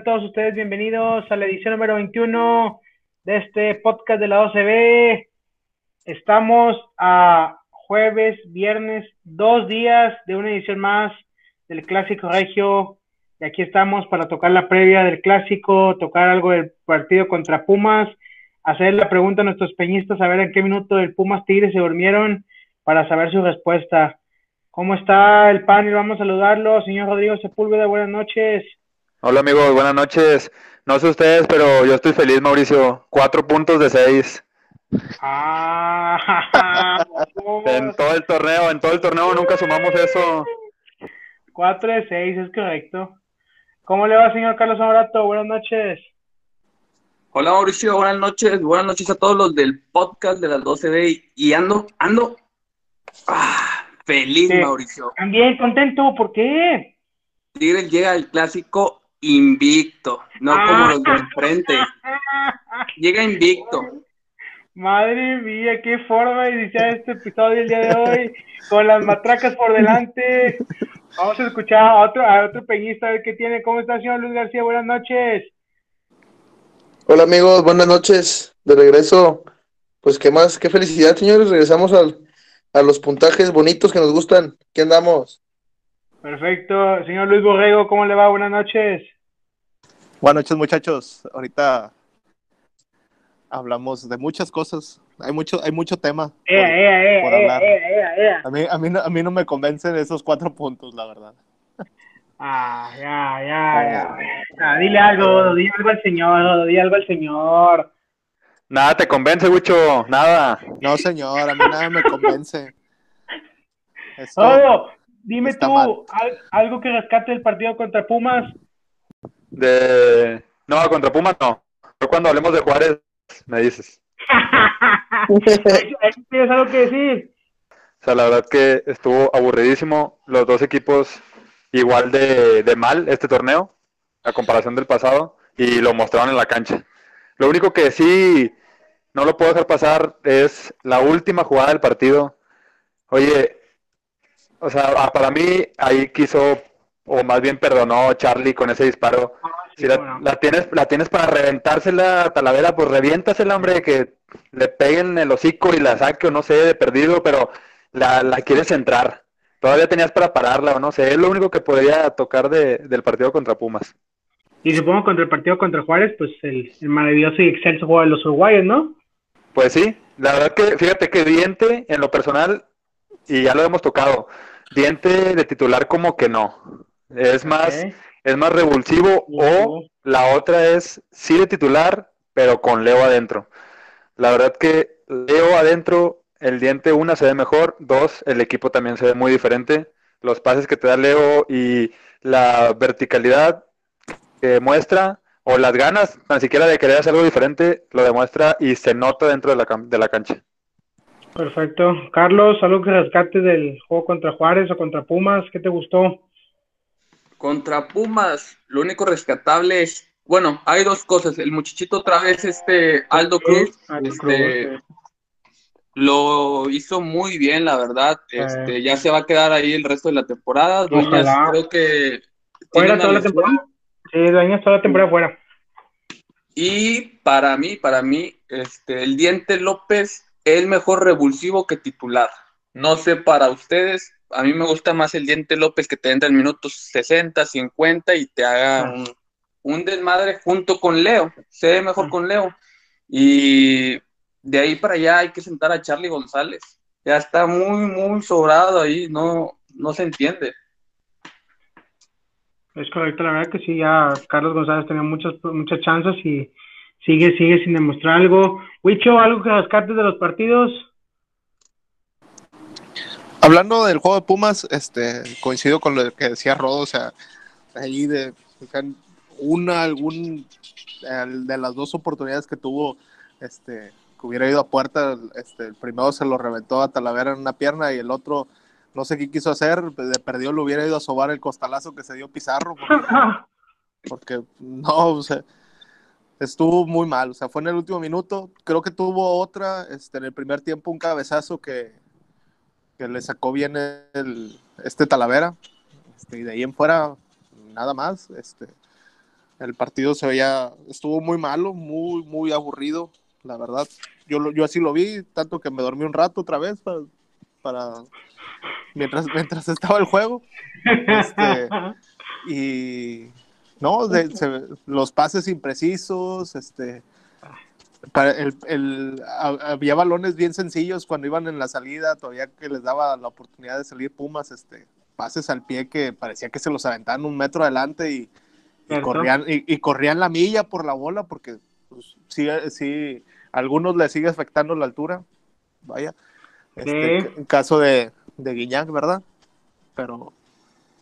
Todos ustedes bienvenidos a la edición número 21 de este podcast de la 12B. Estamos a jueves, viernes, dos días de una edición más del Clásico Regio. Y aquí estamos para tocar la previa del Clásico, tocar algo del partido contra Pumas, hacer la pregunta a nuestros peñistas, a ver en qué minuto el Pumas Tigres se durmieron para saber su respuesta. ¿Cómo está el panel? Vamos a saludarlo. Señor Rodrigo Sepúlveda, buenas noches. Hola amigos, buenas noches. No sé ustedes, pero yo estoy feliz, Mauricio. Cuatro puntos de seis. Ah, En todo el torneo, en todo el torneo nunca sumamos eso. 4 de 6, es correcto. ¿Cómo le va, señor Carlos Amorato? Buenas noches. Hola Mauricio, buenas noches, buenas noches a todos los del podcast de las 12B y ando, ando, ah, feliz Sí. Mauricio. También contento, ¿por qué? Tigres llega al clásico invicto, no Ah. como los de enfrente, llega invicto. Madre mía, qué forma de iniciar este episodio el día de hoy, con las matracas por delante. Vamos a escuchar a otro, a otro peñista, a ver qué tiene. ¿Cómo está, señor Luis García? Buenas noches. Hola amigos, buenas noches. De regreso, pues qué más, qué felicidad, señores. Regresamos al, a los puntajes bonitos que nos gustan. ¿Qué andamos? Perfecto. Señor Luis Borrego, ¿cómo le va? Buenas noches. Buenas noches, muchachos. Ahorita hablamos de muchas cosas. Hay mucho, hay mucho tema. por- Ea, ea, ea, por hablar. ea, ea, ea. A mí, a, mí no, a mí no me convencen esos cuatro puntos, la verdad. Ah, ya, ya, ya. Ah, dile algo, dile algo al señor, dile algo al señor. Nada te convence, Wicho, nada. No, señor, a mí nada me convence. Esto- Todo, dime está tú al- algo que rescate el partido contra Pumas. De no, contra Pumas no. Pero cuando hablemos de Juárez, me dices. ¿Tienes algo que decir? O sea, la verdad que estuvo aburridísimo. Los dos equipos igual de, de mal este torneo, a comparación del pasado, y lo mostraron en la cancha. Lo único que sí no lo puedo dejar pasar es la última jugada del partido. Oye, o sea, ah, para mí ahí quiso, o más bien perdonó Charlie con ese disparo. Si la, Bueno. la tienes, la tienes para reventársela a Talavera, pues reviéntasela, hombre, que le peguen el hocico y la saque o no sé, de perdido, pero la, la quieres entrar. Todavía tenías para pararla o no sé, es lo único que podría tocar de- del partido contra Pumas. Y supongo contra el partido contra Juárez, pues el, el maravilloso y excelso juego de los uruguayos, ¿no? Pues sí, la verdad que fíjate que Diente, en lo personal, y ya lo hemos tocado, Diente de titular como que no. Es más, es más revulsivo o la otra es sí de titular, pero con Leo adentro. La verdad que Leo adentro, el diente una se ve mejor, dos, el equipo también se ve muy diferente. Los pases que te da Leo y la verticalidad que muestra, o las ganas tan siquiera de querer hacer algo diferente, lo demuestra y se nota dentro de la, cam- de la cancha. Perfecto. Carlos, algo que rescate del juego contra Juárez o contra Pumas, ¿qué te gustó? Contra Pumas, lo único rescatable es, bueno, hay dos cosas, el muchachito otra vez, este Aldo Cruz, Aldo este, Cruz, lo hizo muy bien, la verdad, este, ya se va a quedar ahí el resto de la temporada, Dueñas Ojalá. creo que ¿Fuera toda la temporada? Sí, Dueñas toda la temporada fuera. Y para mí, para mí, este, el Diente López es el mejor revulsivo que titular. No sé para ustedes, a mí me gusta más el Diente López que te entra en minutos 60, 50 y te haga un, un desmadre junto con Leo. Se ve mejor con Leo. Y de ahí para allá hay que sentar a Charlie González. Ya está muy, muy sobrado ahí, no, no se entiende. Es correcto, la verdad que sí, ya Carlos González tenía muchas, muchas chances y sigue, sigue sin demostrar algo. Wicho, algo que rescates de los partidos. Hablando del juego de Pumas, este, coincido con lo que decía Rodo, o sea, ahí de una, algún de las dos oportunidades que tuvo, este, que hubiera ido a puerta, este, el primero se lo reventó a Talavera en una pierna y el otro, no sé qué quiso hacer, le perdió, le hubiera ido a sobar el costalazo que se dio Pizarro. porque porque no, o sea, estuvo muy mal, o sea, fue en el último minuto, creo que tuvo otra, este, en el primer tiempo un cabezazo que, que le sacó bien el, este Talavera, este, y de ahí en fuera, nada más, este, el partido se veía, estuvo muy malo, muy, muy aburrido, la verdad, yo, lo- yo así lo vi, tanto que me dormí un rato otra vez para, para mientras, mientras estaba el juego, Este, y no, de- se- los pases imprecisos, este, para el, el- ha- había balones bien sencillos cuando iban en la salida, todavía que les daba la oportunidad de salir Pumas, este, pases al pie que parecía que se los aventaban un metro adelante y, corrían, y, y corrían la milla por la bola, porque pues, sí, sí, a algunos les sigue afectando la altura, vaya, este, Sí. en caso de, de Guiñac, ¿verdad? Pero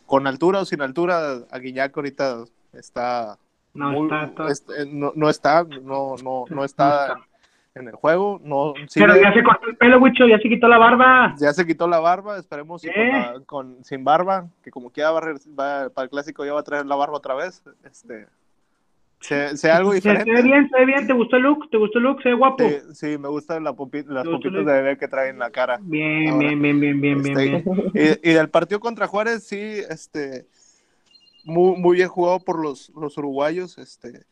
con altura o sin altura, a Guiñac ahorita está No muy- está, está- est- eh, no, no está, no, no, no está en el juego, no Pero ya se cortó el pelo, Wicho, ya se quitó la barba. ya se quitó la barba, esperemos con, ¿Eh? la- con- sin barba, que como quiera va para el clásico ya va a traer la barba otra vez, este, sea, sea algo Se, se ve diferente. bien, se ve bien, ¿te gustó el look? ¿Te gustó el look? ¿Se ve guapo? Sí, sí, me gustan la las ¿Te gustó popitas el- de bebé que traen en la cara. Bien, bien, bien, bien, bien, bien, Este, bien. Y, y del partido contra Juárez, sí, este, muy, muy bien jugado por los, los uruguayos. Este,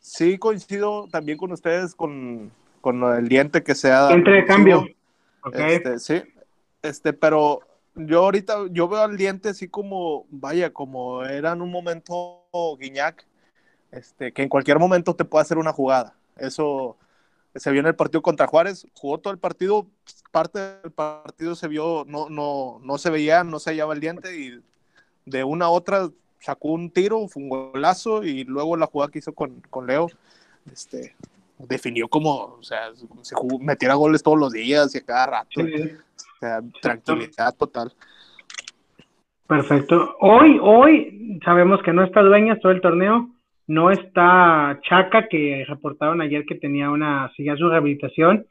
sí coincido también con ustedes con, con del diente que sea. Entre de cambio. Ok. Este, sí, este, pero yo ahorita, yo veo al diente así como, vaya, como era en un momento Guiñac, este, que en cualquier momento te puede hacer una jugada. Eso se vio en el partido contra Juárez, jugó todo el partido, parte del partido se vio, no, no, no se veía, no se hallaba el diente y de una a otra sacó un tiro, fue un golazo y luego la jugada que hizo con, con Leo, este, definió como, o sea, se jugó- metiera goles todos los días y a cada rato, o sea, tranquilidad total. Perfecto. Hoy, hoy sabemos que no está Dueñas todo el torneo. No está Chaca, que reportaron ayer que tenía una, seguía su rehabilitación.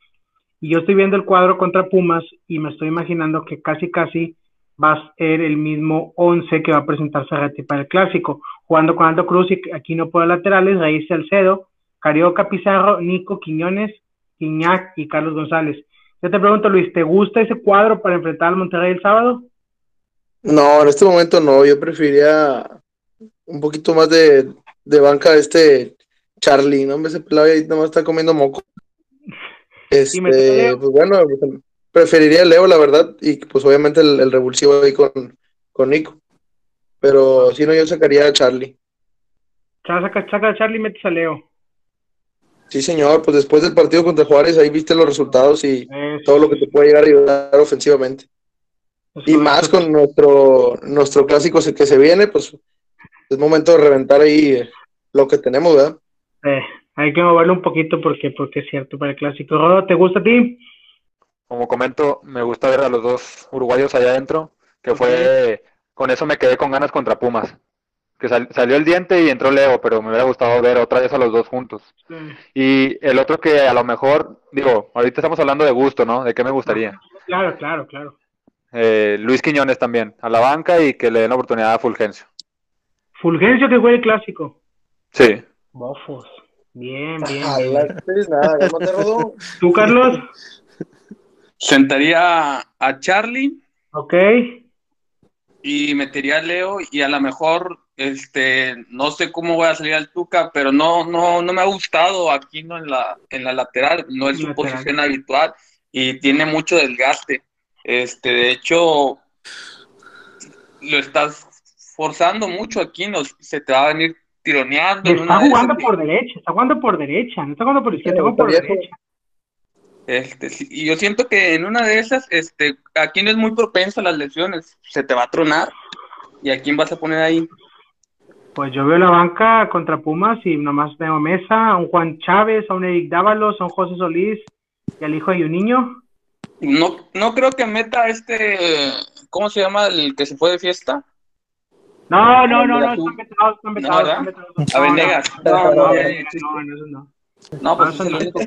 Y yo estoy viendo el cuadro contra Pumas y me estoy imaginando que casi, casi va a ser el mismo 11 que va a presentar Ferretti para el clásico. Jugando con Aldo Cruz y aquí no puedo laterales, Raíz Salcedo, Carioca Pizarro, Nico Quiñones, Quiñac y Carlos González. Yo te pregunto, Luis, ¿te gusta ese cuadro para enfrentar al Monterrey el sábado? No, en este momento no, yo preferiría un poquito más de, de banca de este Charlie, ¿no? Ese pelado ahí nomás está comiendo moco. Este, pues bueno, pues, preferiría a Leo, la verdad, y pues obviamente el, el revulsivo ahí con, con Nico. Pero si no, yo sacaría a Charlie. Saca, saca a Charlie y metes a Leo. Sí, señor, pues después del partido contra Juárez, ahí viste los resultados y Eso, todo lo que te puede llegar a ayudar ofensivamente. eso, Y más con nuestro, nuestro clásico que se viene, pues es momento de reventar ahí eh, lo que tenemos, ¿verdad? Eh, hay que moverlo un poquito porque, porque es cierto para el clásico. Rodo, ¿te gusta a ti? Como comento, me gusta ver a los dos uruguayos allá adentro, que fue, con eso me quedé con ganas contra Pumas. Que sal- salió el diente y entró Leo, pero me hubiera gustado ver otra vez a los dos juntos. Y el otro que a lo mejor, digo, ahorita estamos hablando de gusto, ¿no? De qué me gustaría. Claro, claro, claro. Eh, Luis Quiñones también, a la banca y que le den la oportunidad a Fulgencio. Fulgencio que juegue el clásico. Sí. Bofos. Bien, bien. Rodo. ¿Tú, Carlos? Sentaría a Charlie Ok. y metería a Leo y a lo mejor este no sé cómo voy a salir al Tuca, pero no no no me ha gustado aquí no en la en la lateral, no es su Lateral. posición habitual y tiene mucho desgaste. Este, de hecho lo estás forzando mucho aquí, no se te va a venir tironeando en Está jugando por derecha, está jugando por derecha, no está jugando por izquierda, está jugando por derecha. Este, y yo siento que en una de esas, este, aquí no es muy propenso a las lesiones, se te va a tronar. ¿Y a quién vas a poner ahí? Pues yo veo la banca contra Pumas y nomás veo Mesa, a un Juan Chávez, a un Eric Dávalos, a un José Solís y al hijo de un niño. No, no creo que meta a este, ¿cómo se llama el que se fue de fiesta? No, no, no, no, están vetados, están vetados, ¿verdad? están vetados. A No, Venegas. No, No, no, no, no, no, no, eso no. No, pues Ah, ese es el no. único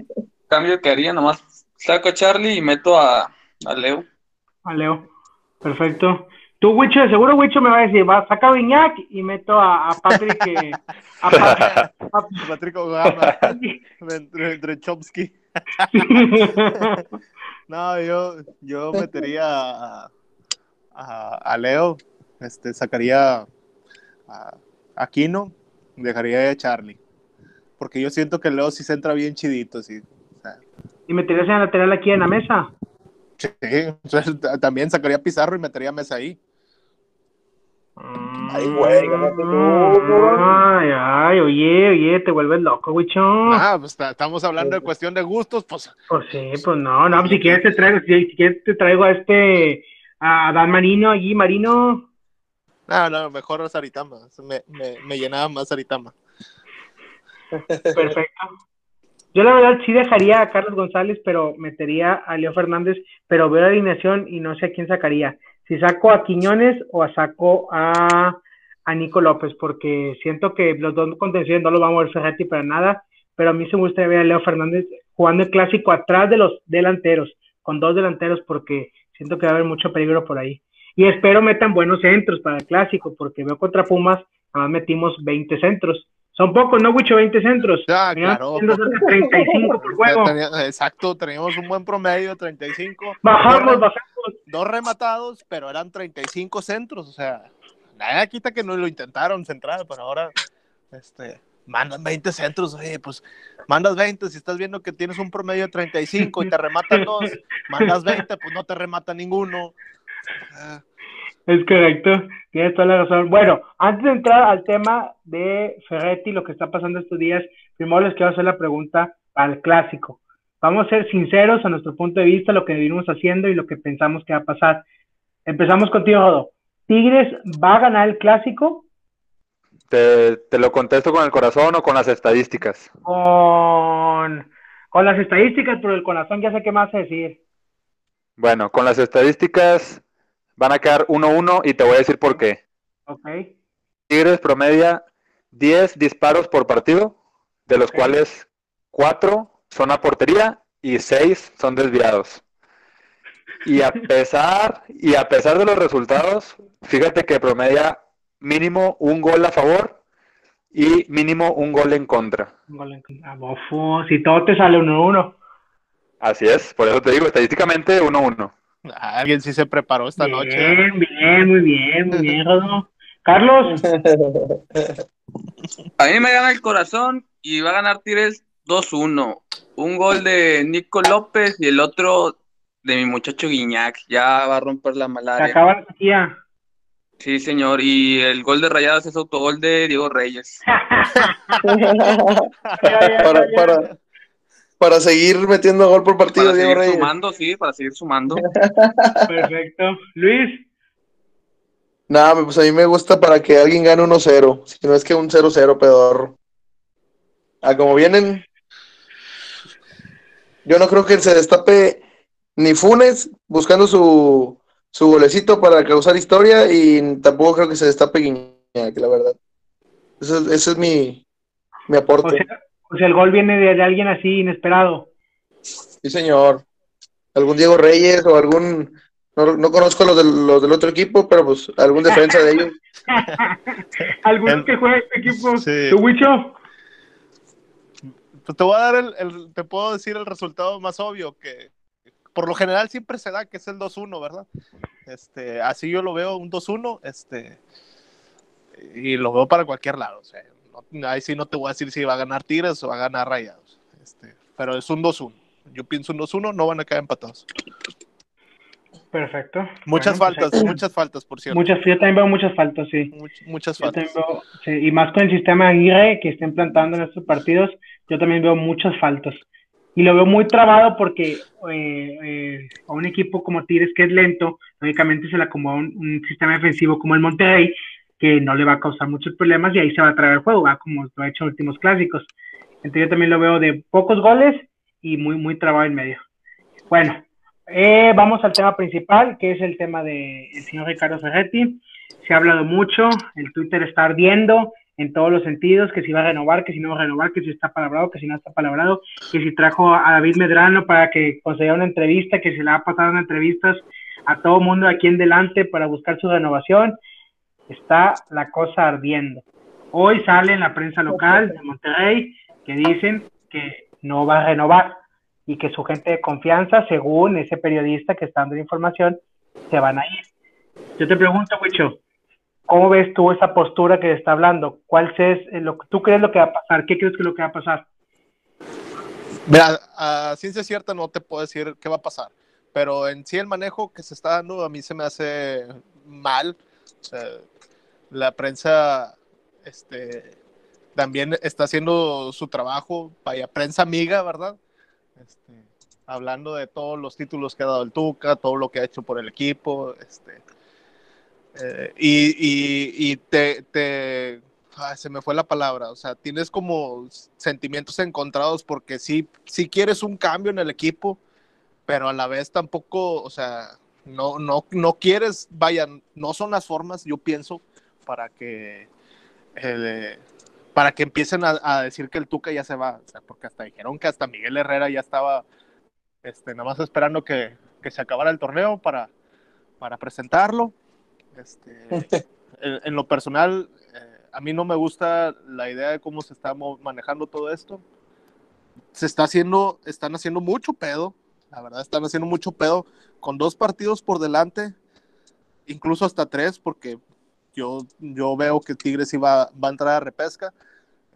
cambio que haría, nomás saco a Charlie y meto a, a Leo. A Leo. Perfecto. Tú, Wicho, de seguro Wicho me va a decir, va, saca a Viñac y meto a, a Patrick, eh, a Patrick, a- Patrick Obama, entre, entre Chomsky. No, yo, yo metería a, a, a Leo, este, sacaría a Aquino, dejaría a Charlie. Porque yo siento que Leo sí se entra bien chidito, sí. Y meterías en la lateral aquí en la mesa. sí, también sacaría Pizarro y metería a Mesa ahí. Ay, güey. Ay, ay, oye, oye, te vuelves loco, Wicho. Ah, pues ta- estamos hablando de cuestión de gustos, pues Pues sí, pues no, no, pues si quieres te traigo, si, si quieres te traigo a este, a Dan Marino, allí, Marino. no, no, mejor a Saritama. Me, me, me llenaba más Saritama. Perfecto. Yo la verdad sí dejaría a Carlos González, pero metería a Leo Fernández, pero veo la alineación y no sé a quién sacaría. Si saco a Quiñones o a saco a, a Nico López, porque siento que los dos contenciones no los va a mover Ferretti para nada, pero a mí se me gustaría ver a Leo Fernández jugando el clásico atrás de los delanteros, con dos delanteros, porque siento que va a haber mucho peligro por ahí. Y espero metan buenos centros para el clásico, porque veo contra Pumas, nada más metimos 20 centros. Son pocos, ¿no, Wicho? 20 centros. Venían claro. haciendo cerca de 35 por juego. Exacto, teníamos un buen promedio, 35. Bajamos, Dos bajamos. Dos rematados, pero eran 35 centros, o sea, nada quita que no lo intentaron central, pero ahora este, mandan 20 centros, oye, pues mandas 20, si estás viendo que tienes un promedio de 35 y te rematan dos, mandas 20, pues no te remata ninguno. Ah, Es correcto, tienes toda la razón. Bueno, antes de entrar al tema de Ferretti, lo que está pasando estos días, primero les quiero hacer la pregunta al clásico. Vamos a ser sinceros a nuestro punto de vista, lo que venimos haciendo y lo que pensamos que va a pasar. Empezamos contigo, Jodo. ¿Tigres va a ganar el clásico? Te, te lo contesto con el corazón o con las estadísticas. Con, con las estadísticas, pero el corazón ya sé qué más decir. Bueno, con las estadísticas van a quedar 1-1 y te voy a decir por qué. ¿Ok? Tigres promedia 10 disparos por partido, de los Ok. cuales 4 son a portería y 6 son desviados. Y a pesar y a pesar de los resultados, fíjate que promedia mínimo un gol a favor y mínimo un gol en contra. Un gol en- a bofo, si todo te sale 1-1. Así es, por eso te digo, estadísticamente 1-1. Alguien sí se preparó esta noche. ¿eh? Bien, bien, muy bien, muy bien, Rodo. Carlos, A mí me gana el corazón y va a ganar Tigres 2-1. Un gol de Nico López y el otro de mi muchacho Guiñac. Ya va a romper la se malaria. acaba la sequía. Sí, señor. Y el gol de Rayados es autogol de Diego Reyes. para, para, para seguir metiendo gol por partido, Para Diego seguir Reyes. sumando, sí, para seguir sumando. Perfecto. Luis, Nada, pues a mí me gusta para que alguien gane 1-0. Si no es que un 0-0 pedorro. Ah, como vienen. Yo no creo que se destape ni Funes buscando su, su golecito para causar historia y tampoco creo que se destape Guiñac, la verdad. Ese, es- ese es mi, mi aporte. sea, o sea, el gol viene de, de alguien así inesperado. Sí, señor. Algún Diego Reyes o algún. No, no conozco los del, los del otro equipo, pero pues algún defensa de ellos. ¿Alguno El- que juegue este equipo? Sí. ¿Tu Wicho? Pues te voy a dar el, el- te puedo decir el resultado más obvio que por lo general siempre se da que es el 2-1, ¿verdad? Este, así yo lo veo un 2-1, este y lo veo para cualquier lado, o sea, no- ahí sí no te voy a decir si va a ganar Tigres o va a ganar Rayados. Este, pero es un 2-1. Yo pienso un 2-1, no van a quedar empatados. Perfecto. Muchas Bueno, faltas, perfecto. muchas faltas, por cierto. Muchas, yo también veo muchas faltas, sí. Much- muchas faltas. veo- sí, y más con el sistema de Aguirre que está implantando en estos partidos, yo también veo muchas faltas. Y lo veo muy trabado porque eh, eh, a un equipo como Tigres que es lento, lógicamente se le acomoda un, un sistema defensivo como el Monterrey, que no le va a causar muchos problemas y ahí se va a traer el juego, ¿va? como lo ha hecho en últimos clásicos. Entonces yo también lo veo de pocos goles y muy, muy trabado en medio. Bueno, eh, vamos al tema principal, que es el tema del señor Ricardo Ferretti. Se ha hablado mucho, el Twitter está ardiendo en todos los sentidos, que si va a renovar, que si no va a renovar, que si está palabrado, que si no está palabrado, que si trajo a David Medrano para que concediera una entrevista, que se le ha pasado en entrevistas a todo mundo aquí en delante para buscar su renovación. Está la cosa ardiendo. Hoy sale en la prensa local de Monterrey que dicen que no va a renovar y que su gente de confianza, según ese periodista que está dando la información, se van a ir. Yo te pregunto, Wicho, ¿cómo ves tú esa postura que está hablando? ¿Cuál es eh, lo que tú crees lo que va a pasar? ¿Qué crees que es lo que va a pasar? Mira, a ciencia cierta no te puedo decir qué va a pasar, pero en sí el manejo que se está dando a mí se me hace mal. O sea, la prensa este, también está haciendo su trabajo, vaya, prensa amiga, ¿verdad? Este, hablando de todos los títulos que ha dado el Tuca, todo lo que ha hecho por el equipo, este, eh, y, y, te se me fue la palabra, o sea, tienes como sentimientos encontrados porque sí, sí quieres un cambio en el equipo, pero a la vez tampoco, o sea, no, no, no quieres, vaya, no son las formas, yo pienso, para que para que empiecen a, decir que el Tuca ya se va, o sea, porque hasta dijeron que hasta Miguel Herrera ya estaba este, nada más esperando que, que se acabara el torneo para, para presentarlo. Este, en, lo personal, eh, a mí no me gusta la idea de cómo se está manejando todo esto. Se está haciendo, están haciendo mucho pedo, la verdad, están haciendo mucho pedo con dos partidos por delante, incluso hasta tres, porque yo, yo veo que Tigres iba, va a entrar a repesca.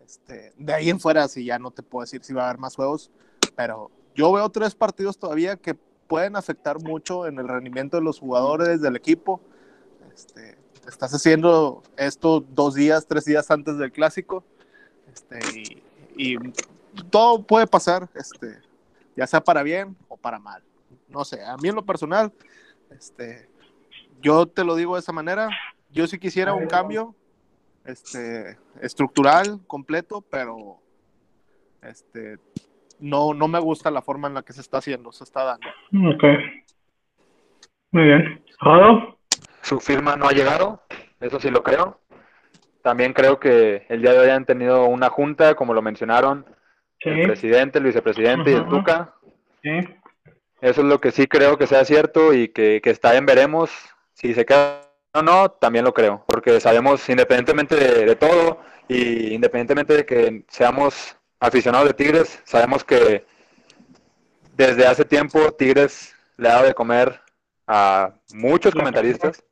Este, de ahí en fuera, si ya no te puedo decir si va a haber más juegos, pero yo veo tres partidos todavía que pueden afectar mucho en el rendimiento de los jugadores, del equipo. Este, estás haciendo esto dos días, tres días antes del clásico, este, y, y, todo puede pasar, este, ya sea para bien o para mal. No sé, a mí en lo personal, este, yo te lo digo de esa manera, yo sí quisiera un cambio este, estructural, completo, pero este, no, no me gusta la forma en la que se está haciendo, se está dando. Ok. Muy bien. Su firma no ha llegado, eso sí lo creo. También creo que el día de hoy han tenido una junta, como lo mencionaron, el presidente, el vicepresidente y el Tuca. Sí. Eso es lo que sí creo que sea cierto y que, que está en veremos. Si se queda no, no, también lo creo, porque sabemos, independientemente de, todo, y independientemente de que seamos aficionados de Tigres, sabemos que desde hace tiempo Tigres le ha dado de comer a muchos comentaristas,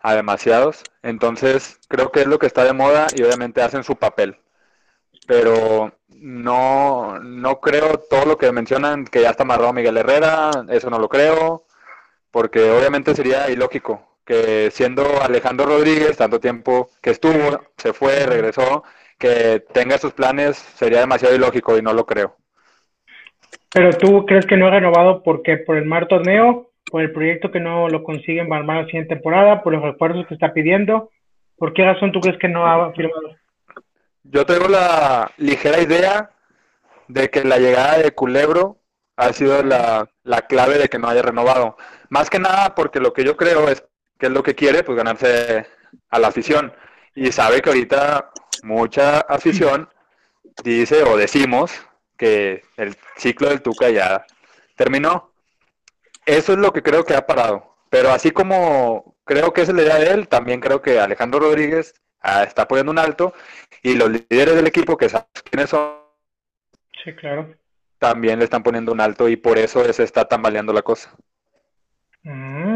a demasiados, entonces creo que es lo que está de moda y obviamente hacen su papel, pero no, no creo todo lo que mencionan que ya está amarrado Miguel Herrera, eso no lo creo, porque obviamente sería ilógico que siendo Alejandro Rodríguez, tanto tiempo que estuvo, se fue, regresó, que tenga sus planes sería demasiado ilógico y no lo creo. Pero tú crees que no ha renovado porque por el mar torneo, por el proyecto que no lo consiguen para armar la siguiente temporada, por los refuerzos que está pidiendo, ¿por qué razón tú crees que no ha firmado? Yo tengo la ligera idea de que la llegada de Culebro ha sido la, la clave de que no haya renovado. Más que nada porque lo que yo creo es ¿Qué es lo que quiere? Pues ganarse a la afición. Y sabe que ahorita mucha afición dice o decimos que el ciclo del Tuca ya terminó. Eso es lo que creo que ha parado. Pero así como creo que esa es la idea de él, también creo que Alejandro Rodríguez ah, está poniendo un alto y los líderes del equipo, que saben quiénes son, sí, claro. también le están poniendo un alto y por eso se está tambaleando la cosa. Mm,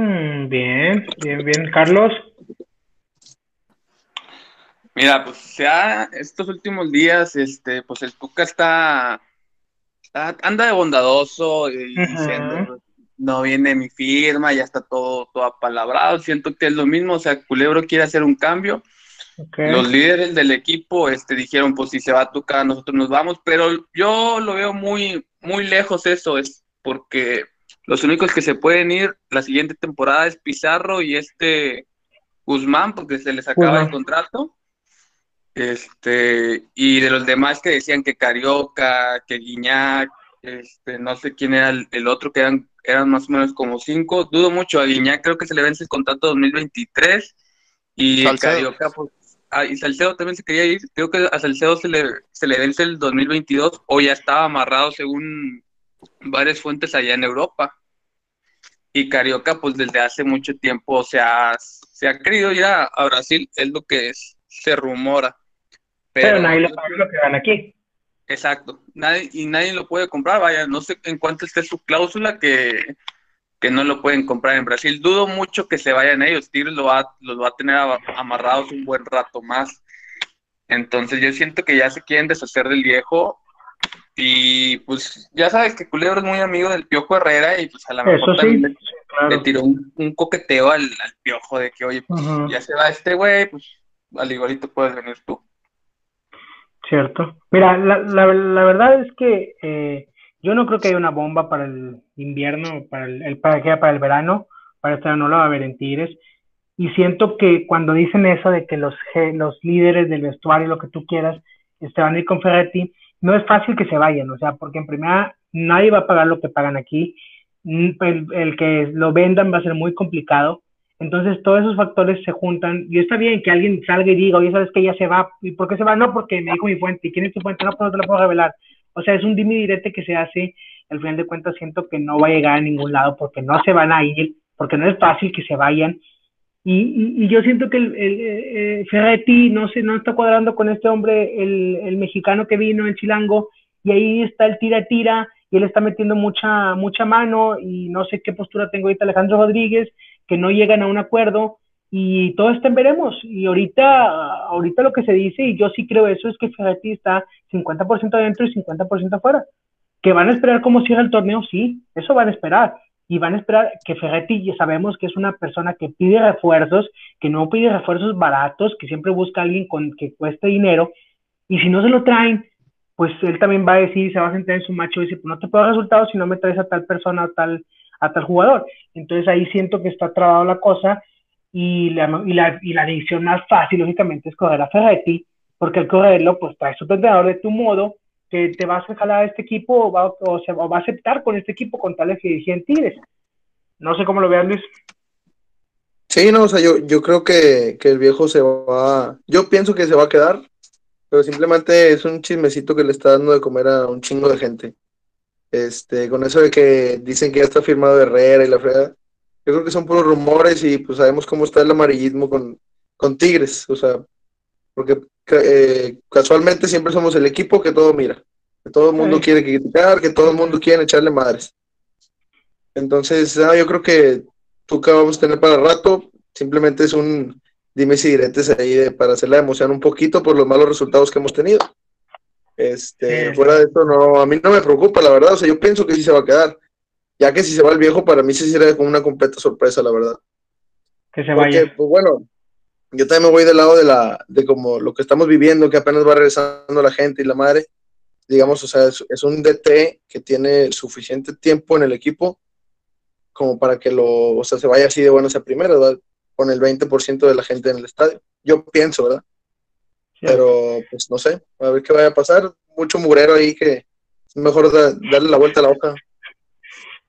bien, bien, bien. Carlos. Mira, pues ya estos últimos días, este, pues el Tuca está, anda de bondadoso y diciendo, no viene mi firma, ya está todo, todo apalabrado. Siento que es lo mismo, o sea, Culebro quiere hacer un cambio. Los líderes del equipo este, dijeron, pues si se va a Tuca, nosotros nos vamos, pero yo lo veo muy, muy lejos eso, es porque los únicos que se pueden ir la siguiente temporada es Pizarro y este Guzmán, porque se les acaba el contrato. Este, y de los demás que decían que Carioca, que Guiñac, este, no sé quién era el, otro, que eran, eran más o menos como cinco. Dudo mucho a Guiñac, creo que se le vence el contrato 2023. Y Carioca, pues, ah, y Salcedo también se quería ir. Creo que a Salcedo se le, se le vence el 2022 o ya estaba amarrado según varias fuentes allá en Europa. Y Carioca, pues desde hace mucho tiempo se ha, se ha querido ir a, a Brasil, es lo que es- se rumora. Pero, nadie le paga lo que dan aquí. Exacto, nadie, y nadie lo puede comprar, vaya, no sé en cuánto esté su cláusula que, que no lo pueden comprar en Brasil. Dudo mucho que se vayan ellos, Tigres lo va, los va a tener amarrados un buen rato más. Entonces yo siento que ya se quieren deshacer del viejo y pues ya sabes que Culebro es muy amigo del Piojo Herrera y pues a lo mejor sí, también le, tiró un, un coqueteo al, al Piojo de que, oye, pues Ujú. ya se va este güey, pues al igualito puedes venir tú. Cierto. Mira, la, la, la verdad es que eh, yo no creo que haya una bomba para el invierno, para el, el- para, que- para el verano, para este no la va a haber en Tigres. Y siento que cuando dicen eso de que los, los líderes del vestuario, lo que tú quieras, este, van a ir con Ferretti, no es fácil que se vayan, o sea, porque en primera nadie va a pagar lo que pagan aquí, Mm, el, que lo vendan va a ser muy complicado. Entonces, todos esos factores se juntan. Y está bien que alguien salga y diga, oye, ¿sabes que ya se va? ¿Y por qué se va? No, porque me dijo mi fuente. ¿Y quién es tu fuente? No, pues no te lo puedo revelar. O sea, es un dime direte que se hace. Al final de cuentas, siento que no va a llegar a ningún lado porque no se van a ir, porque no es fácil que se vayan. Y, yo siento que el, el, eh, Ferretti no, se, no está cuadrando con este hombre, el, el mexicano que vino, el chilango, y ahí está el tira-tira, y él está metiendo mucha, mucha mano, y no sé qué postura tengo ahorita Alejandro Rodríguez, que no llegan a un acuerdo, y todo esto veremos. Y ahorita, ahorita lo que se dice, y yo sí creo eso, es que Ferretti está 50% adentro y 50% afuera. Que van a esperar cómo cierra el torneo, sí, eso van a esperar. Y van a esperar que Ferretti, ya sabemos que es una persona que pide refuerzos, que no pide refuerzos baratos, que siempre busca a alguien con, que cueste dinero. Y si no se lo traen, pues él también va a decir, se va a sentar en su macho y decir, pues no te puedo dar resultados si no me traes a tal persona o tal, a tal jugador. Entonces ahí siento que está trabado la cosa y la, y la, y la decisión más fácil, lógicamente, es correr a Ferretti, porque al correrlo, pues traes tu entrenador de tu modo, que te vas a jalar a este equipo o va, o, se, o va a aceptar con este equipo con tales que dirigían Tigres. No sé cómo lo veas, Luis. Sí, no, o sea, yo, yo creo que, que el viejo se va, yo pienso que se va a quedar, pero simplemente es un chismecito que le está dando de comer a un chingo de gente. Este, con eso de que dicen que ya está firmado Herrera y la frega, yo creo que son puros rumores y pues sabemos cómo está el amarillismo con, con Tigres, o sea, porque eh, casualmente siempre somos el equipo que todo mira, que todo el mundo Sí. quiere criticar, que todo el mundo quiere echarle madres. Entonces, ah, yo creo que Tuca vamos a tener para rato, simplemente es un dime si diretes ahí de- para hacer la emoción un poquito por los malos resultados que hemos tenido. Este, Sí. fuera de eso, no, a mí no me preocupa, la verdad, o sea, yo pienso que sí se va a quedar, ya que si se va el viejo, para mí sí será como una completa sorpresa, la verdad. Que se Porque, vaya. pues bueno, yo también me voy del lado de la, de como lo que estamos viviendo, que apenas va regresando la gente y la madre, digamos, o sea, es, es un DT que tiene suficiente tiempo en el equipo como para que lo, o sea, se vaya así de buenas a primeras, ¿verdad? Con el 20% de la gente en el estadio. Yo pienso, ¿verdad? Pero, pues no sé, a ver qué vaya a pasar. Mucho mugrero ahí que es mejor da- darle la vuelta a la hoja.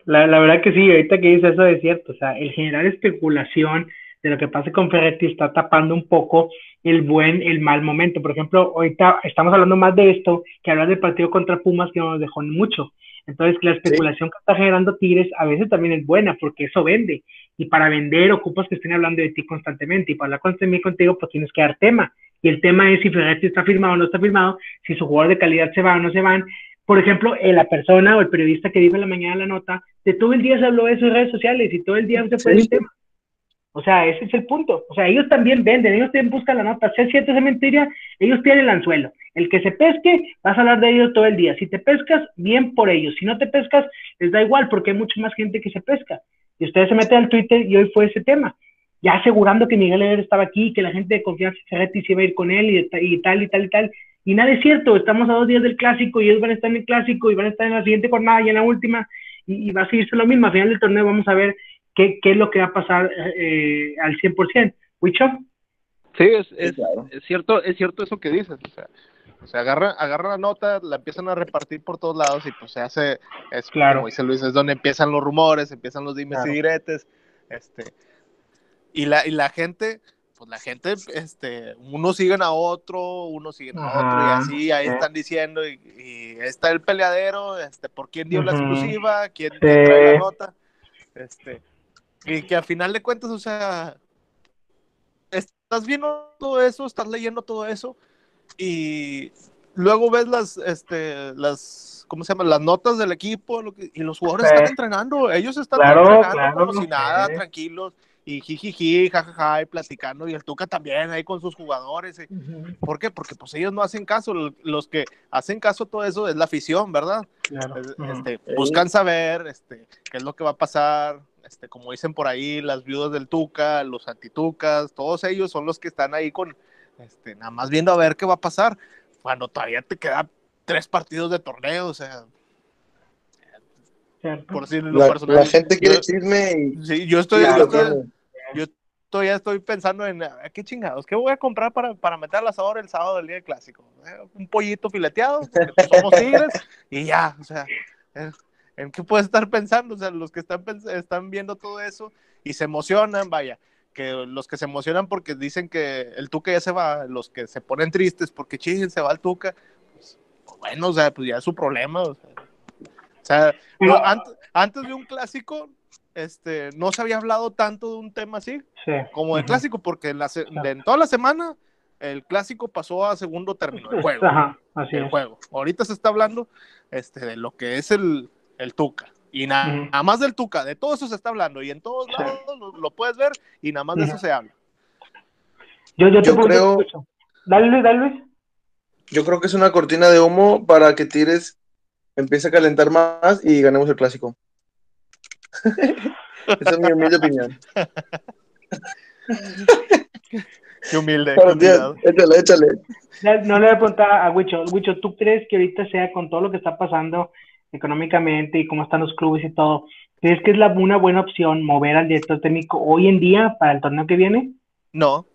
La, la verdad que sí, ahorita que dices eso es cierto, o sea, el generar especulación de lo que pasa con Ferretti está tapando un poco el buen, el mal momento. Por ejemplo, ahorita estamos hablando más de esto que hablar del partido contra Pumas que nos dejó mucho. Entonces, la especulación que está generando Tigres a veces también es buena porque eso vende. Y para vender ocupas que estén hablando de ti constantemente. Y para hablar constantemente contigo, pues tienes que dar tema. Y el tema es si Ferretti está firmado o no está firmado, si su jugador de calidad se va o no se van. Por ejemplo, eh, la persona o el periodista que dijo en la mañana la nota, de todo el día se habló de eso en redes sociales y todo el día se fue Sí. el tema. O sea, ese es el punto. O sea, ellos también venden, ellos también buscan la nota. Sea cierto, sea mentira, ellos tienen el anzuelo. El que se pesque, vas a hablar de ellos todo el día. Si te pescas, bien por ellos. Si no te pescas, les da igual porque hay mucha más gente que se pesca. Y ustedes se meten al Twitter y hoy fue ese tema. Ya asegurando que Miguel Herrera estaba aquí, que la gente de confianza Ferretti se iba a ir con él y, y tal y tal y tal. Y nada es cierto, estamos a dos días del clásico y ellos van a estar en el clásico y van a estar en la siguiente jornada y en la última y, y va a seguirse lo mismo. Al final del torneo vamos a ver qué, qué es lo que va a pasar eh, al 100%. ¿Wicho? Sí, es, es, claro. es cierto, es cierto eso que dices. O sea, o sea agarra, agarra la nota, la empiezan a repartir por todos lados y pues se hace, es Claro. como dice Luis, es donde empiezan los rumores, empiezan los dimes Claro. y diretes, este, y la, y la gente, pues la gente, este, unos siguen a otro, unos siguen a otro, y así ahí sí. están diciendo, y, y está el peleadero, este, por quién dio la exclusiva, quién, Sí. quién trae la nota, este, Y que a final de cuentas, o sea, estás viendo todo eso, estás leyendo todo eso y luego ves las, este, las, ¿cómo se llama? Las notas del equipo lo que- y los jugadores Sí. están entrenando, ellos están Claro, entrenando claro, como si nada, sí. tranquilos y jijiji, jajaja, y platicando y el Tuca también ahí con sus jugadores. y- Ujú, ¿Por qué? Porque pues ellos no hacen caso, los que hacen caso a todo eso es la afición, ¿verdad? claro. Es- Ujú. este, Sí. buscan saber este, qué es lo que va a pasar, este, como dicen por ahí, las viudas del Tuca, los antitucas, todos ellos son los que están ahí con, este, nada más viendo a ver qué va a pasar, cuando todavía te quedan tres partidos de torneo, o sea, Cierto. por decirlo La, personal. la gente quiere yo, chisme y sí, yo estoy, yo. Yo todavía estoy pensando en, "Ah, ¿qué chingados? ¿Qué voy a comprar para, para meter al asador el sábado del día del clásico? Eh, Un pollito fileteado, porque somos tigres, y ya, o sea, eh, ¿en qué puedes estar pensando? O sea, los que están, están viendo todo eso y se emocionan, vaya, que los que se emocionan porque dicen que el Tuca ya se va, los que se ponen tristes porque ching, se va el Tuca, pues, bueno, o sea, pues ya es su problema, o sea, o sea, no, Pero- antes, antes de un clásico, este, no se había hablado tanto de un tema así Sí. como de Ujú. clásico, porque en, la se- de- en toda la semana el clásico pasó a segundo término, el juego. Ajá, así el es. juego. Ahorita se está hablando este, de lo que es el, el Tuca. Y na- nada más del Tuca, de todo eso se está hablando. Y en todos Sí. lados lo, lo puedes ver y nada más de eso se habla. Yo, yo te Yo creo-. Dale, Luis, dale, Luis. yo creo que es una cortina de humo para que Tigres empiece a calentar más y ganemos el clásico. Esa es mi humilde opinión. Qué humilde. Pero, qué tío, échale, échale. No le voy a preguntar a Wicho. Wicho, ¿tú crees que ahorita sea con todo lo que está pasando económicamente y cómo están los clubes y todo, crees que es la, una buena opción mover al director técnico hoy en día para el torneo que viene? No,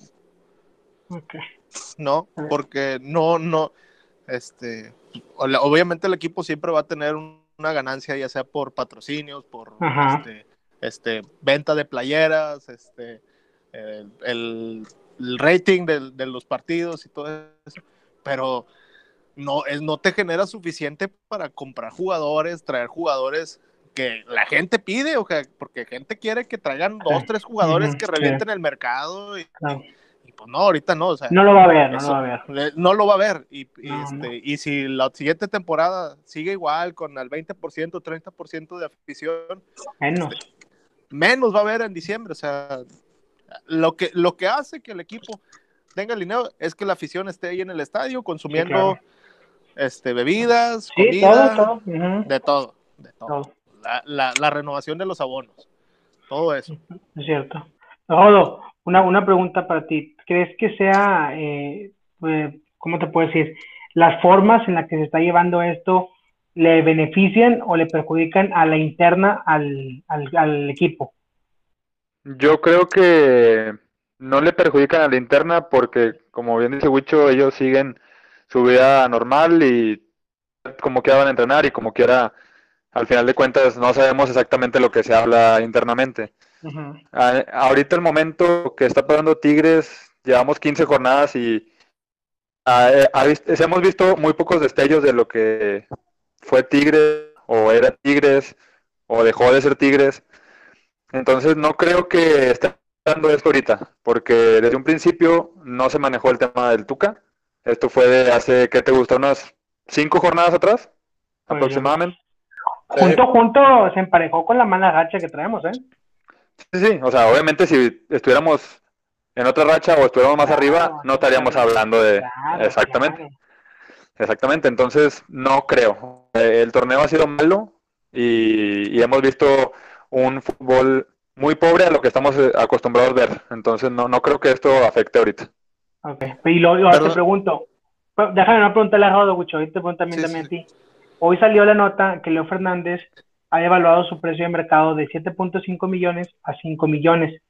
no, porque no, no, este, obviamente el equipo siempre va a tener un- una ganancia, ya sea por patrocinios, por este, este, venta de playeras, este, el, el- el rating de los partidos y todo eso, pero no, es, no te genera suficiente para comprar jugadores, traer jugadores que la gente pide, o sea, porque gente quiere que traigan dos, tres jugadores que revienten el mercado y pues no, ahorita no, o sea, No lo va a ver, no lo va a ver. no lo va a ver. Y, y, No, este, y si la siguiente temporada sigue igual, con el 20%, 30% de afición, Menos. menos va a haber en diciembre. O sea, lo que, lo que hace que el equipo tenga el dinero es que la afición esté ahí en el estadio consumiendo claro. este, bebidas, Sí, comida, todo, de todo. De todo. todo. La, la- la renovación de los abonos. Todo eso. Es cierto. Rodo, una, una pregunta para ti. ¿Crees que sea, eh, eh, ¿cómo te puedo decir? ¿Las formas en las que se está llevando esto le benefician o le perjudican a la interna al, al, al equipo? Yo creo que no le perjudican a la interna porque, como bien dice Wicho, ellos siguen su vida normal y como quiera van a entrenar y como quiera, al final de cuentas, no sabemos exactamente lo que se habla internamente. Ujú, A- ahorita el momento que está pasando Tigres, llevamos 15 jornadas y ah, eh, ha vis- hemos visto muy pocos destellos de lo que fue Tigres o era Tigres o dejó de ser Tigres. Entonces no creo que esté dando esto ahorita, porque desde un principio no se manejó el tema del Tuca. Esto fue de hace, ¿qué te gusta? Unas cinco jornadas atrás, aproximadamente. Junto, junto se emparejó con la mala racha que traemos, ¿eh? Sí, sí, o sea, obviamente si estuviéramos en otra racha o estuviéramos más Claro, arriba, no estaríamos claro, hablando de... Claro, Exactamente, claro. exactamente. Entonces, no creo. Eh, El torneo ha sido malo y, y hemos visto un fútbol muy pobre a lo que estamos eh, acostumbrados a ver. Entonces, no, no creo que esto afecte ahorita. Ok, y lo, lo- te pregunto, déjame no preguntarle a Rodo, Wicho, ahorita te pregunto también, Sí, también sí. a ti. Hoy salió la nota que Leo Fernández ha evaluado su precio de mercado de 7.5 millones a 5 millones.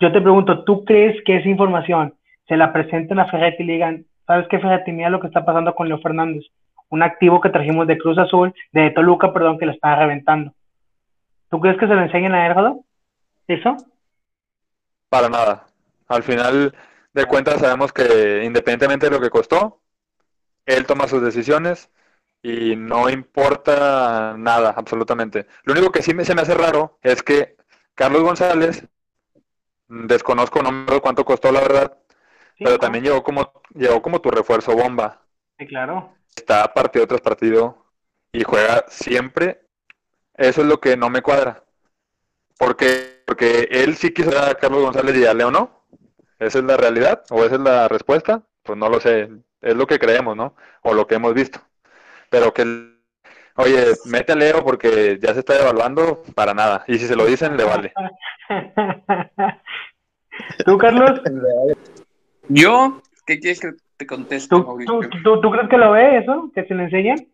Yo te pregunto, ¿tú crees que esa información se la presenten a Ferretti y le digan, ¿sabes qué, Ferretti? Mira lo que está pasando con Leo Fernández, un activo que trajimos de Cruz Azul, de Toluca, perdón, que lo estaba reventando. ¿Tú crees que se lo enseñen a él, Rodo? ¿Eso? Para nada. Al final de cuentas sabemos que independientemente de lo que costó, él toma sus decisiones y no importa nada, absolutamente. Lo único que sí me, se me hace raro es que Carlos González, desconozco no me acuerdo cuánto costó la verdad, pero también llegó como, llegó como tu refuerzo bomba. Sí, claro. Está partido tras partido y juega siempre. Eso es lo que no me cuadra. Porque, porque él sí quiso a Carlos González y a Leo no. ¿Esa es la realidad? ¿O esa es la respuesta? Pues no lo sé. Es lo que creemos, ¿no? O lo que hemos visto. Pero que, oye, mete a Leo porque ya se está devaluando para nada. Y si se lo dicen, le vale. ¿Tú, Carlos? Yo, ¿qué quieres que te conteste, ¿Tú, Mauricio? tú, tú, tú crees que lo ve eso? ¿Que se lo enseñan?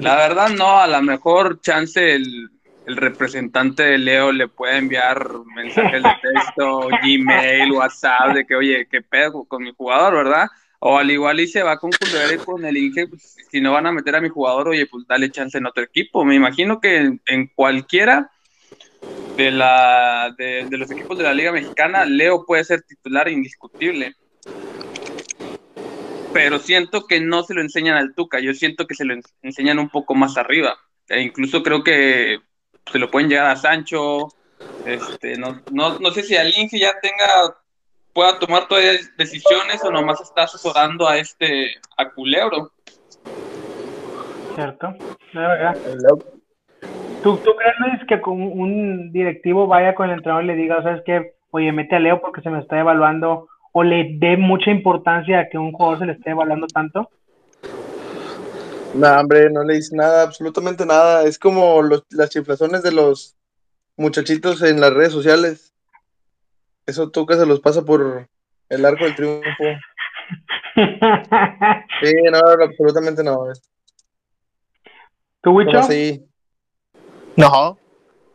La verdad no, a lo mejor chance el, el representante de Leo le puede enviar mensajes de texto, Gmail, WhatsApp, de que oye, qué pedo con mi jugador, ¿verdad? O al igual y se va con y con el Inge, pues, si no van a meter a mi jugador, oye, pues dale chance en otro equipo. Me imagino que en, en cualquiera de, la, de, de los equipos de la Liga Mexicana, Leo puede ser titular indiscutible. Pero siento que no se lo enseñan al Tuca, yo siento que se lo en- enseñan un poco más arriba. E incluso creo que se lo pueden llegar a Sancho. Este, no, no, no sé si al Inge ya tenga, pueda tomar todavía decisiones o nomás está asesorando a este, a Culebro. ¿Cierto? La verdad. ¿Tú, ¿Tú crees, Luis, que con un directivo vaya con el entrenador y le diga, ¿sabes qué? Oye, mete a Leo porque se me está evaluando, o le dé mucha importancia a que un jugador se le esté evaluando tanto? No, hombre, no le dice nada, absolutamente nada. Es como los- las chiflazones de los muchachitos en las redes sociales. Eso Tuca se los pasa por el arco del triunfo. Sí, no, absolutamente no. Es ¿Tú, Wicho? así. No.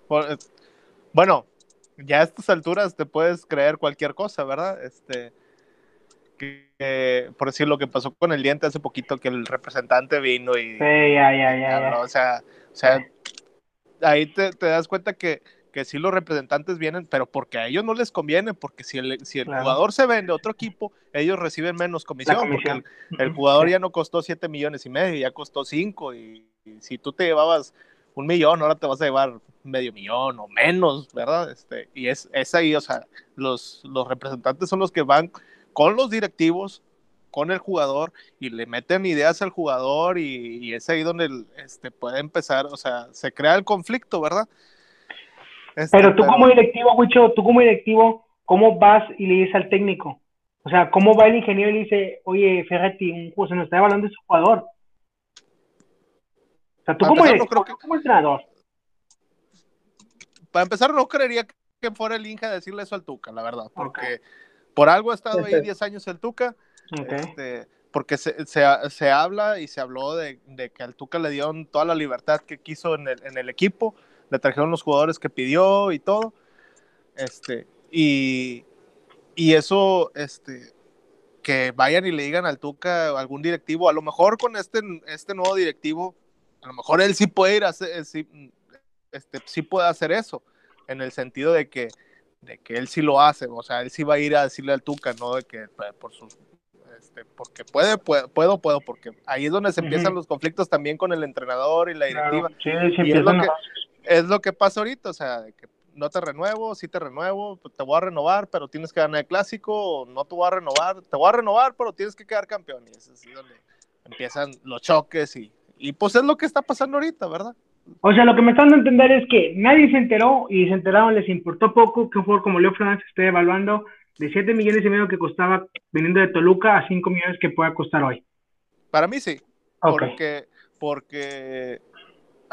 Por- bueno, ya a estas alturas te puedes creer cualquier cosa, ¿verdad? Este, que, por decir lo que pasó con el diente hace poquito, que el representante vino y Sí, ya, ya, ya. o sea, o sea, ahí te, te das cuenta que, que sí los representantes vienen, pero porque a ellos no les conviene, porque si el, si el Claro. jugador se vende a otro equipo, ellos reciben menos comisión, porque el jugador ya no costó 7 millones y medio, ya costó 5 y, y si tú te llevabas un millón, ahora te vas a llevar medio millón o menos, ¿verdad? Este, y es, es ahí, o sea, los, los representantes son los que van con los directivos, con el jugador y le meten ideas al jugador y, y es ahí donde el, este, puede empezar, o sea, se crea el conflicto, ¿verdad? Este, Pero tú como directivo, Wicho, tú como directivo, ¿cómo vas y le dices al técnico? O sea, ¿cómo va el ingeniero y le dice, oye, Ferretti, un juego se nos está evaluando ese jugador? O sea, tú Para como empezar, no directivo, creo que- tú como entrenador. para empezar, no creería que fuera el Inge a decirle eso al Tuca, la verdad, porque por algo ha estado ahí 10 años el Tuca, este, porque se, se, se habla y se habló de, de que al Tuca le dieron toda la libertad que quiso en el, en el equipo, le trajeron los jugadores que pidió y todo, este, y, y eso, este, que vayan y le digan al Tuca algún directivo, a lo mejor con este, este nuevo directivo, a lo mejor él sí puede ir a hacer, sí, este, sí puede hacer eso, en el sentido de que, de que él sí lo hace, o sea, él sí va a ir a decirle al Tuca, no de que pues, por sus, este, porque puede, puedo, puedo, puedo, porque ahí es donde se empiezan los conflictos también con el entrenador y la directiva. Claro, sí, sí Y es lo que- Es lo que pasa ahorita, o sea, de que no te renuevo, sí te renuevo, te voy a renovar, pero tienes que ganar el clásico, o no te voy a renovar, te voy a renovar, pero tienes que quedar campeón. Y es así donde empiezan los choques y, y pues es lo que está pasando ahorita, ¿verdad? O sea, lo que me están dando a entender es que nadie se enteró y se enteraron, les importó poco que un jugador como Leo Fernández esté evaluando de 7 millones y medio que costaba viniendo de Toluca a 5 millones que pueda costar hoy. Para mí sí, Ok. porque, porque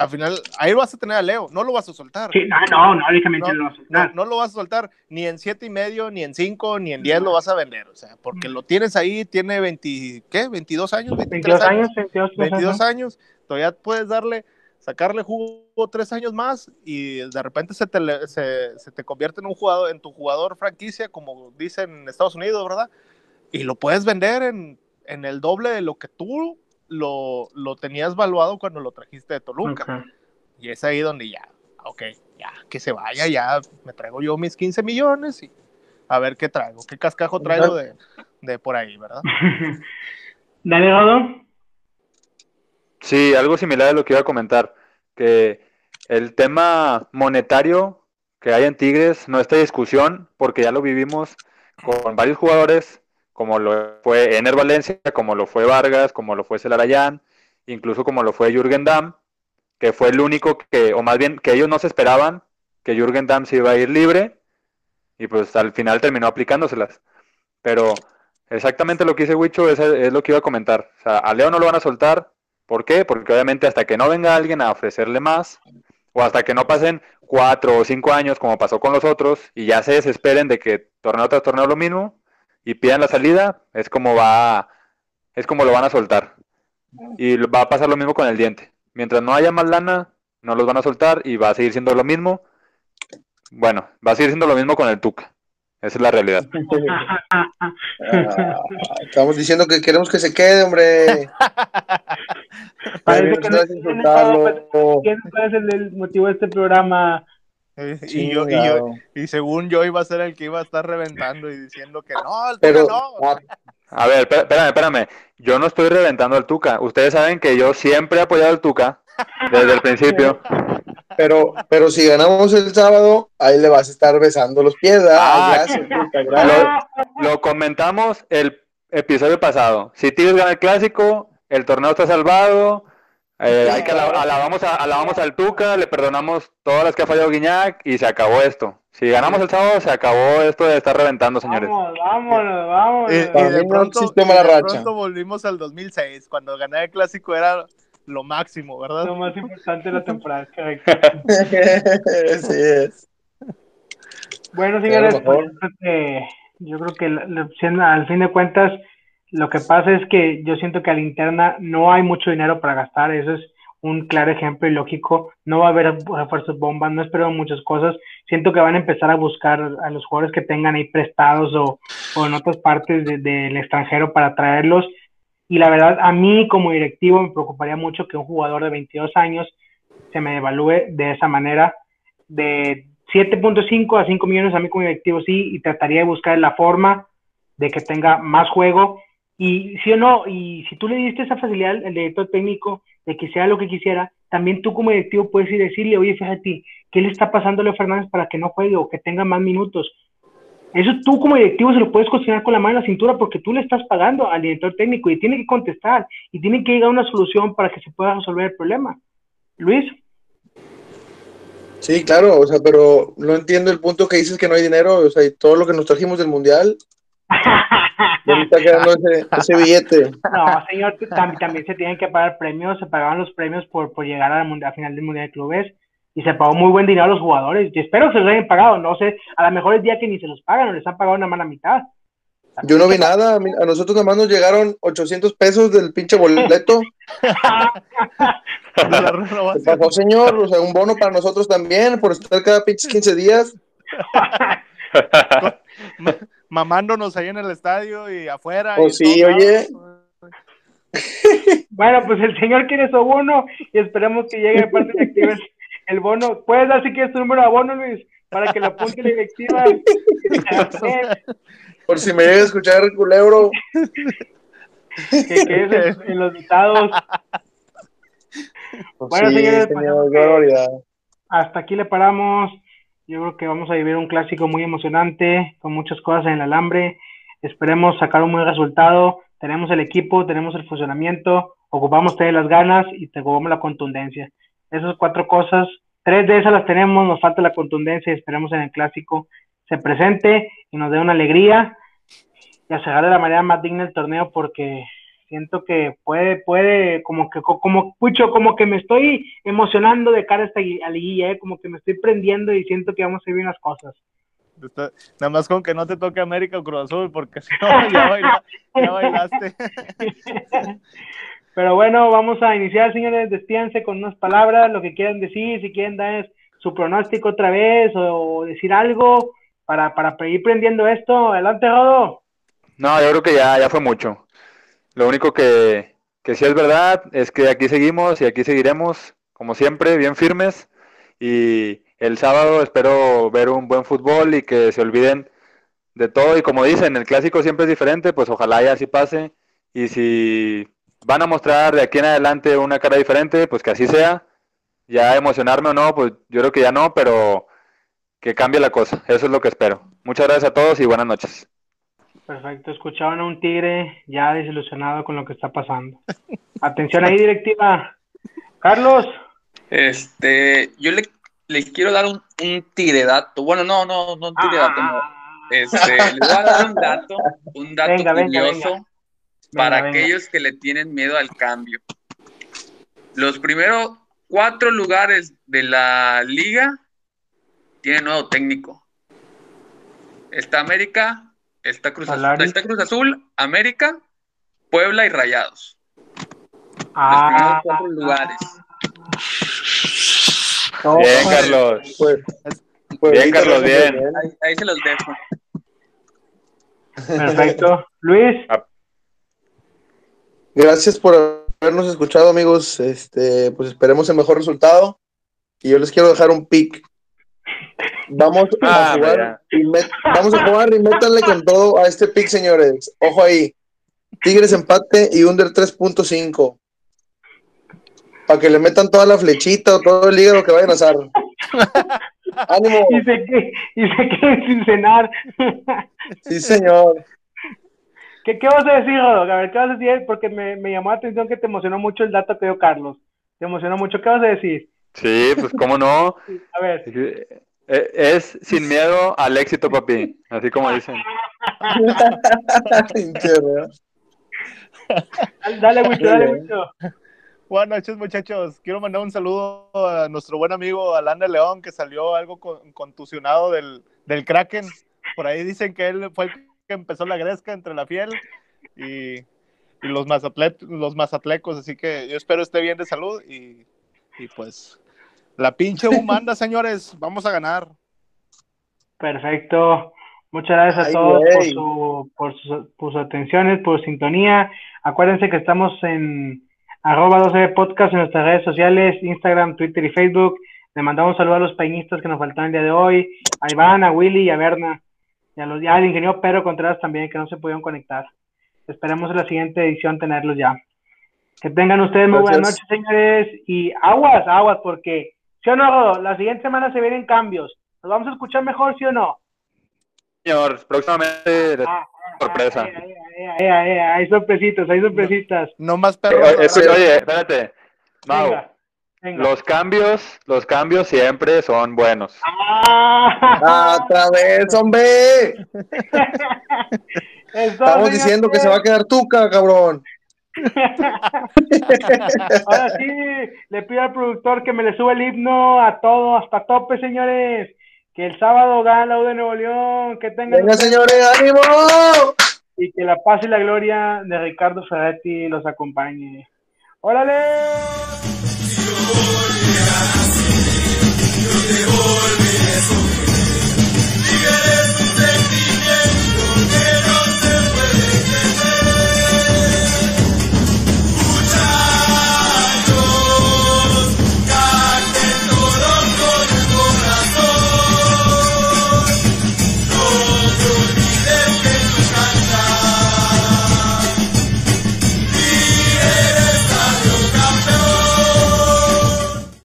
al final ahí vas a tener a Leo, no lo vas a soltar. Sí, no, no, no, lógicamente No, no, lo vas a No, soltar. no lo vas a soltar ni en siete y medio, ni en cinco, ni en 10 lo vas a vender, o sea, porque lo tienes ahí, tiene 20, ¿qué? 22 años, 23 22 años, 22, 22 años, todavía puedes darle, sacarle jugo tres años más y de repente se te, se, se te convierte en un jugador, en tu jugador franquicia, como dicen en Estados Unidos, ¿verdad? Y lo puedes vender en, en el doble de lo que tú lo, lo tenías valuado cuando lo trajiste de Toluca. Y es ahí donde ya, ok, ya, que se vaya, ya me traigo yo mis 15 millones y a ver qué traigo, qué cascajo traigo de, de por ahí, ¿verdad? Dale, Rodo. Sí, algo similar a lo que iba a comentar, que el tema monetario que hay en Tigres, no esta discusión, porque ya lo vivimos con varios jugadores, como lo fue Ener Valencia, como lo fue Vargas, como lo fue Celarayán, incluso como lo fue Jürgen Damm, que fue el único que, o más bien que ellos no se esperaban que Jürgen Damm se iba a ir libre, y pues al final terminó aplicándoselas. Pero exactamente lo que dice Huicho es, es lo que iba a comentar. O sea, a Leo no lo van a soltar. ¿Por qué? Porque obviamente hasta que no venga alguien a ofrecerle más, o hasta que no pasen cuatro o cinco años como pasó con los otros, y ya se desesperen de que torneo tras torneo lo mismo, y pidan la salida, es como va, es como lo van a soltar. Y va a pasar lo mismo con el diente. Mientras no haya más lana, no los van a soltar y va a seguir siendo lo mismo. Bueno, va a seguir siendo lo mismo con el Tuca. Esa es la realidad. Ah, estamos diciendo que queremos que se quede, hombre. Parece que no Estás insultarlo. ¿Quién es el motivo de este programa? Y, yo, y, yo, Chingado. y según yo iba a ser el que iba a estar reventando y diciendo que no, el Pero, Tuca no. ah, A ver, espé- espérame, espérame. Yo no estoy reventando al Tuca. Ustedes saben que yo siempre he apoyado al Tuca desde el principio. pero, pero si ganamos el sábado, ahí le vas a estar besando los pies. Ah, gracias, puta, gracias. Lo comentamos el episodio pasado. Si Tigres gana el clásico, el torneo está salvado. Eh, hay que ala- alabamos, a- alabamos al Tuca, le perdonamos todas las que ha fallado Guiñac y se acabó esto. Si ganamos el sábado, se acabó esto de estar reventando, señores. Vamos, vámonos, vámonos. Y, de pronto, y de racha. pronto volvimos al 2006, cuando ganar el clásico era lo máximo, ¿verdad? Lo más importante de la temporada, correcto. Así es. Bueno, señores, pues, yo creo que, yo creo que la- la- siendo- al fin de cuentas, lo que pasa es que yo siento que a la interna no hay mucho dinero para gastar, eso es un claro ejemplo y lógico, no va a haber refuerzos bombas, no espero muchas cosas, siento que van a empezar a buscar a los jugadores que tengan ahí prestados o, en otras partes de- del extranjero para traerlos, y la verdad, a mí como directivo me preocuparía mucho que un jugador de 22 años se me devalúe de esa manera, de 7.5 a 5 millones a mí como directivo sí, y trataría de buscar la forma de que tenga más juego. Y sí o no, y si tú le diste esa facilidad al director técnico de que sea lo que quisiera, también tú como directivo puedes ir a decirle, oye, fíjate, ¿qué le está pasando a Leo Fernández para que no juegue o que tenga más minutos? Eso tú como directivo se lo puedes cuestionar con la mano en la cintura porque tú le estás pagando al director técnico y tiene que contestar y tiene que llegar a una solución para que se pueda resolver el problema. Luis. Sí, claro, o sea, pero no entiendo el punto que dices que no hay dinero, o sea, y todo lo que nos trajimos del mundial, ya me está quedando ese, ese billete. No, señor, tam- también se tienen que pagar premios, se pagaban los premios por, por llegar a la, mundial- a final del Mundial de Clubes y se pagó muy buen dinero a los jugadores. Yo espero que se los hayan pagado, no sé, a lo mejor el día que ni se los pagan o les han pagado una mala mitad. Yo no vi nada, a, nosotros nada más nos llegaron 800 pesos del pinche boleto. ¿Qué pasó, señor? O sea, un bono para nosotros también, por estar cada pinche 15 días. Ma- mamándonos ahí en el estadio y afuera. Pues y sí, oye. Bueno, pues el señor quiere su bono y esperemos que llegue de parte directiva el, el bono. ¿Puedes dar si quieres tu número de abono, Luis? Para que lo apunte la directiva. Por si me llega a escuchar el culebro. que quede en, en los dictados. Pues Bueno, sí, señores, pues, señor, barbaridad. hasta aquí le paramos. Yo creo que vamos a vivir un clásico muy emocionante, con muchas cosas en el alambre. Esperemos sacar un buen resultado. Tenemos el equipo, tenemos el funcionamiento, ocupamos tener las ganas y te ocupamos la contundencia. Esas cuatro cosas, tres de esas las tenemos, nos falta la contundencia y esperemos en el clásico se presente y nos dé una alegría y a cerrar de la manera más digna el torneo porque siento que puede, puede, como que, como, Pucho, como que me estoy emocionando de cara a esta a liguilla, ¿eh? como que me estoy prendiendo y siento que vamos a ir bien las cosas. Está- Nada más con que no te toque América o Cruz Azul, porque si no, ya, baila- ya bailaste. Pero bueno, vamos a iniciar, señores, despídense con unas palabras, lo que quieran decir, si quieren dar su pronóstico otra vez o decir algo para, para ir prendiendo esto. Adelante, Rodo. No, yo creo que ya, ya fue mucho. Lo único que, que sí es verdad es que aquí seguimos y aquí seguiremos, como siempre, bien firmes. Y el sábado espero ver un buen fútbol y que se olviden de todo. Y como dicen, el clásico siempre es diferente, pues ojalá ya así pase. Y si van a mostrar de aquí en adelante una cara diferente, pues que así sea. Ya emocionarme o no, pues yo creo que ya no, pero que cambie la cosa. Eso es lo que espero. Muchas gracias a todos y buenas noches. Perfecto, escuchaban a un tigre ya desilusionado con lo que está pasando. Atención ahí, directiva. Carlos, Este, yo le, les quiero dar un, un tiredato. Bueno, no, no, no un tiredato, no. Ah, Este, les voy a dar un dato, un dato Venga, curioso venga. para Venga, aquellos que le tienen miedo al cambio. Los primeros cuatro lugares de la liga tienen nuevo técnico. Está América, está Cruz, Azul, Solari. está Cruz Azul, América, Puebla y Rayados. Los Ah, primeros cuatro lugares. No, Bien, pues, Carlos. pues, pues, Bien, ahorita Carlos, lo bien. Ahí, ahí se los dejo. perfecto. Luis, Gracias por habernos escuchado, amigos. Este, pues esperemos el mejor resultado. Y yo les quiero dejar un pick. Vamos a Ah, jugar y met- vamos a jugar y métanle con todo a este pick, señores. Ojo ahí. Tigres empate y under 3.5. Para que le metan toda la flechita o todo el hígado que vayan a hacer. Ánimo. y se, que- y se queden sin cenar. Sí, señor. ¿Qué, ¿Qué vas a decir, Rodo? A ver, ¿qué vas a decir? Porque me, me llamó la atención que te emocionó mucho el dato que dio Carlos. Te emocionó mucho. ¿Qué vas a decir? Sí, pues cómo no. A ver. Eh, Es sin miedo al éxito, papi. Así como dicen. Dale, Wicho, dale. Wicho. Buenas noches, muchachos. Quiero mandar un saludo a nuestro buen amigo Alan de León, que salió algo con- contusionado del, del Kraken. Por ahí dicen que él fue el que empezó la gresca entre la fiel y, y los, mazatlet- los mazatlecos. Así que yo espero esté bien de salud y, y pues la pinche U manda, señores. Vamos a ganar. Perfecto. Muchas gracias a Ay, todos por, su, por, sus, por sus atenciones, por su sintonía. Acuérdense que estamos en arroba 12 podcast en nuestras redes sociales, Instagram, Twitter y Facebook. Le mandamos un saludo a los peñistas que nos faltaron el día de hoy, a Iván, a Willy y a Berna. Y a los, ya al ingeniero Pedro Contreras también, que no se pudieron conectar. Esperemos en la siguiente edición tenerlos ya. Que tengan ustedes muy buenas noches, señores. Y aguas, aguas, porque, ¿sí o no, Rodo? La siguiente semana se vienen cambios. ¿Nos vamos a escuchar mejor, sí o no? Señor, próximamente Ah, sorpresa. ah, eh, eh, eh, eh, hay sorpresitas, hay sorpresitas. No más perros. eh, Oye, espérate. Mau, Venga, venga. los cambios, los cambios siempre son buenos. Ah, Otra vez, hombre. Estamos diciendo que se va a quedar tuca, cabrón. Ahora sí, le pido al productor que me le suba el himno a todo, hasta tope, señores. Que el sábado gana la U de Nuevo León. Que tengan Venga, señores, ánimo. y que la paz y la gloria de Ricardo Ferretti los acompañe. ¡Órale! Yo te volveré